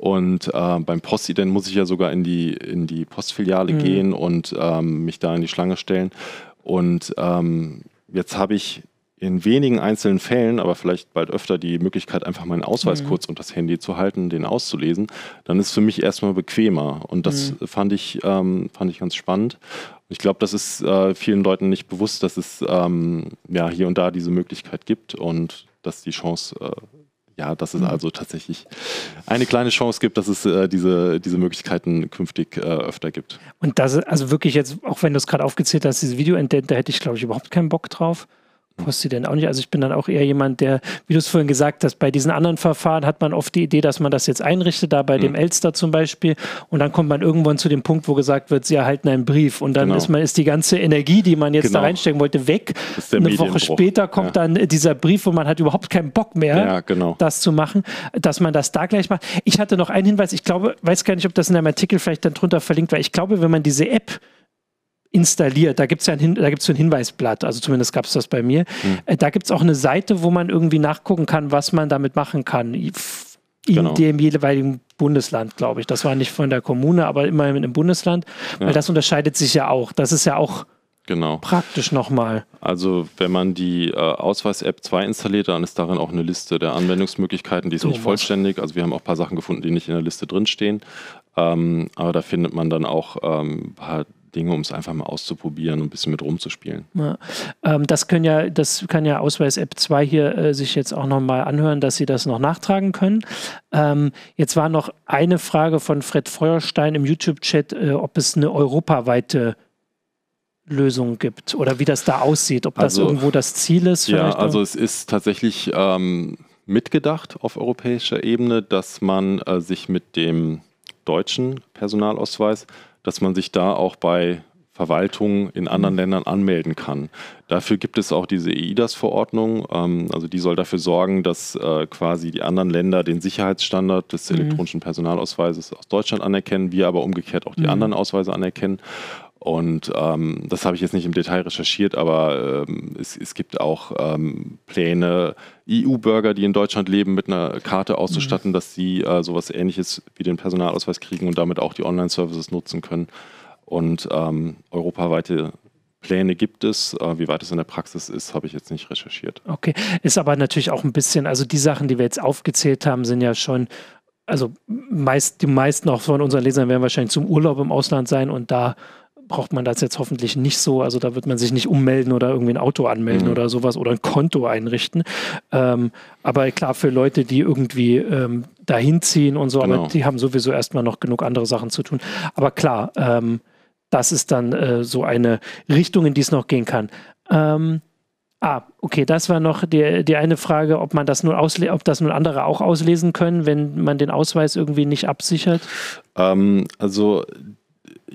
und äh, beim Postident muss ich ja sogar in die, in die Postfiliale mhm. gehen und ähm, mich da in die Schlange stellen. Und ähm, jetzt habe ich in wenigen einzelnen Fällen, aber vielleicht bald öfter die Möglichkeit, einfach meinen Ausweis mhm. kurz unter das Handy zu halten, den auszulesen, dann ist es für mich erstmal bequemer. Und das mhm. fand, ich, ähm, fand ich ganz spannend. Ich glaube, das ist äh, vielen Leuten nicht bewusst, dass es ähm, ja, hier und da diese Möglichkeit gibt und dass die Chance äh, ja, dass es mhm. also tatsächlich eine kleine Chance gibt, dass es äh, diese, diese Möglichkeiten künftig äh, öfter gibt. Und das, also wirklich jetzt, auch wenn du es gerade aufgezählt hast, dieses Video entdeckt, da hätte ich, glaube ich, überhaupt keinen Bock drauf. Postident auch nicht. Also ich bin dann auch eher jemand, der, wie du es vorhin gesagt hast, bei diesen anderen Verfahren hat man oft die Idee, dass man das jetzt einrichtet, da bei mhm. dem Elster zum Beispiel. Und dann kommt man irgendwann zu dem Punkt, wo gesagt wird, sie erhalten einen Brief. Und dann genau. ist man, ist die ganze Energie, die man jetzt genau. da reinstecken wollte, weg. Eine Woche später kommt ja. dann dieser Brief und man hat überhaupt keinen Bock mehr, ja, genau. das zu machen, dass man das da gleich macht. Ich hatte noch einen Hinweis, ich glaube, weiß gar nicht, ob das in einem Artikel vielleicht dann drunter verlinkt war. Ich glaube, wenn man diese App installiert. Da gibt es ja ein, da gibt's so ein Hinweisblatt, also zumindest gab es das bei mir. Mhm. Da gibt es auch eine Seite, wo man irgendwie nachgucken kann, was man damit machen kann. In genau. dem jeweiligen Bundesland, glaube ich. Das war nicht von der Kommune, aber immerhin im Bundesland, ja. weil das unterscheidet sich ja auch. Das ist ja auch Genau. Praktisch nochmal. Also wenn man die äh, Ausweis-App 2 installiert, dann ist darin auch eine Liste der Anwendungsmöglichkeiten, die ist so nicht vollständig. Also wir haben auch ein paar Sachen gefunden, die nicht in der Liste drinstehen. Ähm, aber da findet man dann auch ähm, ein paar Dinge, um es einfach mal auszuprobieren und ein bisschen mit rumzuspielen. Ja, ähm, das können ja, das kann ja Ausweis App 2 hier äh, sich jetzt auch nochmal anhören, dass sie das noch nachtragen können. Ähm, jetzt war noch eine Frage von Fred Feuerstein im YouTube-Chat, äh, ob es eine europaweite Lösung gibt oder wie das da aussieht, ob das also, irgendwo das Ziel ist. Ja, also es ist tatsächlich ähm, mitgedacht auf europäischer Ebene, dass man äh, sich mit dem deutschen Personalausweis, dass man sich da auch bei Verwaltungen in anderen mhm. Ländern anmelden kann. Dafür gibt es auch diese EIDAS-Verordnung. Ähm, also die soll dafür sorgen, dass äh, quasi die anderen Länder den Sicherheitsstandard des mhm. elektronischen Personalausweises aus Deutschland anerkennen, wir aber umgekehrt auch die mhm. anderen Ausweise anerkennen. Und ähm, das habe ich jetzt nicht im Detail recherchiert, aber ähm, es, es, gibt auch ähm, Pläne, EU-Bürger, die in Deutschland leben, mit einer Karte auszustatten, mhm. dass sie äh, sowas ähnliches wie den Personalausweis kriegen und damit auch die Online-Services nutzen können. Und ähm, europaweite Pläne gibt es. Äh, wie weit es in der Praxis ist, habe ich jetzt nicht recherchiert. Okay, ist aber natürlich auch ein bisschen, also die Sachen, die wir jetzt aufgezählt haben, sind ja schon, also meist, die meisten auch von unseren Lesern werden wahrscheinlich zum Urlaub im Ausland sein und da braucht man das jetzt hoffentlich nicht so. Also da wird man sich nicht ummelden oder irgendwie ein Auto anmelden mhm. oder sowas oder ein Konto einrichten. Ähm, aber klar, für Leute, die irgendwie ähm, dahin ziehen und so, genau. aber die haben sowieso erstmal noch genug andere Sachen zu tun. Aber klar, ähm, das ist dann äh, so eine Richtung, in die es noch gehen kann. Ähm, Ah, okay, das war noch die, die eine Frage, ob man das nur ausle ob das nun andere auch auslesen können, wenn man den Ausweis irgendwie nicht absichert? Ähm, also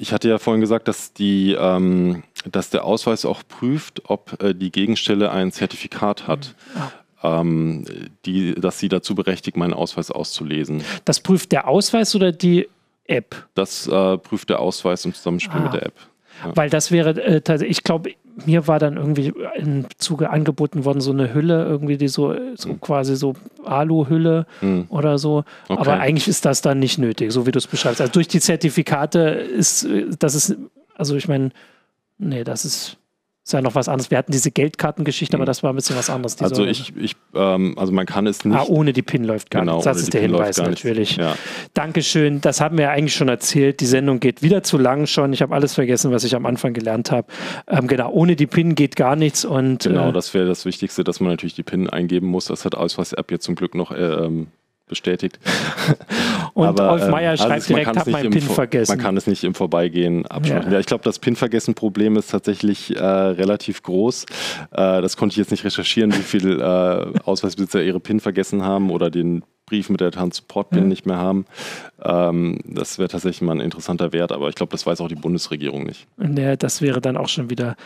ich hatte ja vorhin gesagt, dass, die, ähm, dass der Ausweis auch prüft, ob äh, die Gegenstelle ein Zertifikat hat. Ah. Ähm, die, dass sie dazu berechtigt, meinen Ausweis auszulesen. Das prüft der Ausweis oder die App? Das äh, prüft der Ausweis im Zusammenspiel ah. mit der App. Ja. Weil das wäre, äh, ich glaube, mir war dann irgendwie im Zuge angeboten worden, so eine Hülle, irgendwie die so, so mhm. quasi so Aluhülle mhm. oder so. Okay. Aber eigentlich ist das dann nicht nötig, so wie du es beschreibst. Also durch die Zertifikate ist, das ist, also ich meine, nee, das ist ist ja noch was anderes. Wir hatten diese Geldkartengeschichte, aber mhm. das war ein bisschen was anderes. Also ich, ich ähm, also man kann es nicht. Ah, ohne die PIN läuft gar genau, nichts. Das ist der PIN Hinweis natürlich. Ja. Dankeschön. Das haben wir ja eigentlich schon erzählt. Die Sendung geht wieder zu lang schon. Ich habe alles vergessen, was ich am Anfang gelernt habe. Ähm, genau, ohne die PIN geht gar nichts. Und, genau, äh, das wäre das Wichtigste, dass man natürlich die PIN eingeben muss. Das hat Ausweis-App jetzt zum Glück noch äh, ähm, bestätigt. [LAUGHS] Und Aber, Rolf Meyer ähm, schreibt also direkt, habe mein PIN vergessen. Man kann es nicht im Vorbeigehen abschalten. Ja. ja ich glaube, das PIN-Vergessen-Problem ist tatsächlich äh, relativ groß. Äh, das konnte ich jetzt nicht recherchieren, wie viele äh, Ausweisbesitzer ihre PIN vergessen haben oder den Brief mit der Transport-PIN mhm. nicht mehr haben. Ähm, das wäre tatsächlich mal ein interessanter Wert, aber ich glaube, das weiß auch die Bundesregierung nicht. Ja, das wäre dann auch schon wieder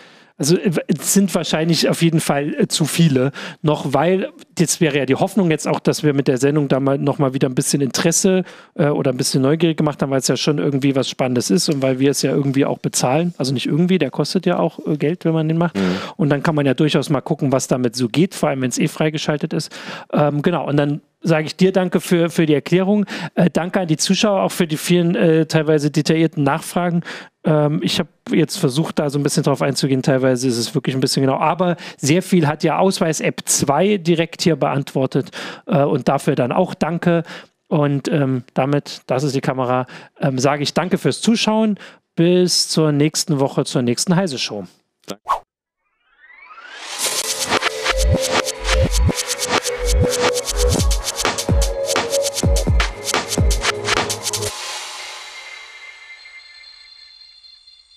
also äh, es sind wahrscheinlich auf jeden Fall äh, zu viele noch, weil jetzt wäre ja die Hoffnung jetzt auch, dass wir mit der Sendung da mal nochmal wieder ein bisschen Interesse äh, oder ein bisschen neugierig gemacht haben, weil es ja schon irgendwie was Spannendes ist und weil wir es ja irgendwie auch bezahlen. Also nicht irgendwie, der kostet ja auch äh, Geld, wenn man den macht. Mhm. Und dann kann man ja durchaus mal gucken, was damit so geht, vor allem wenn es eh freigeschaltet ist. Ähm, genau, und dann sage ich dir danke für, für die Erklärung. Äh, danke an die Zuschauer auch für die vielen äh, teilweise detaillierten Nachfragen. Ähm, ich habe jetzt versucht, da so ein bisschen drauf einzugehen. Teilweise ist es wirklich ein bisschen genau. Aber sehr viel hat ja Ausweis-App 2 direkt hier beantwortet. Äh, und dafür dann auch danke. Und ähm, damit, das ist die Kamera, ähm, sage ich danke fürs Zuschauen. Bis zur nächsten Woche, zur nächsten Heise-Show.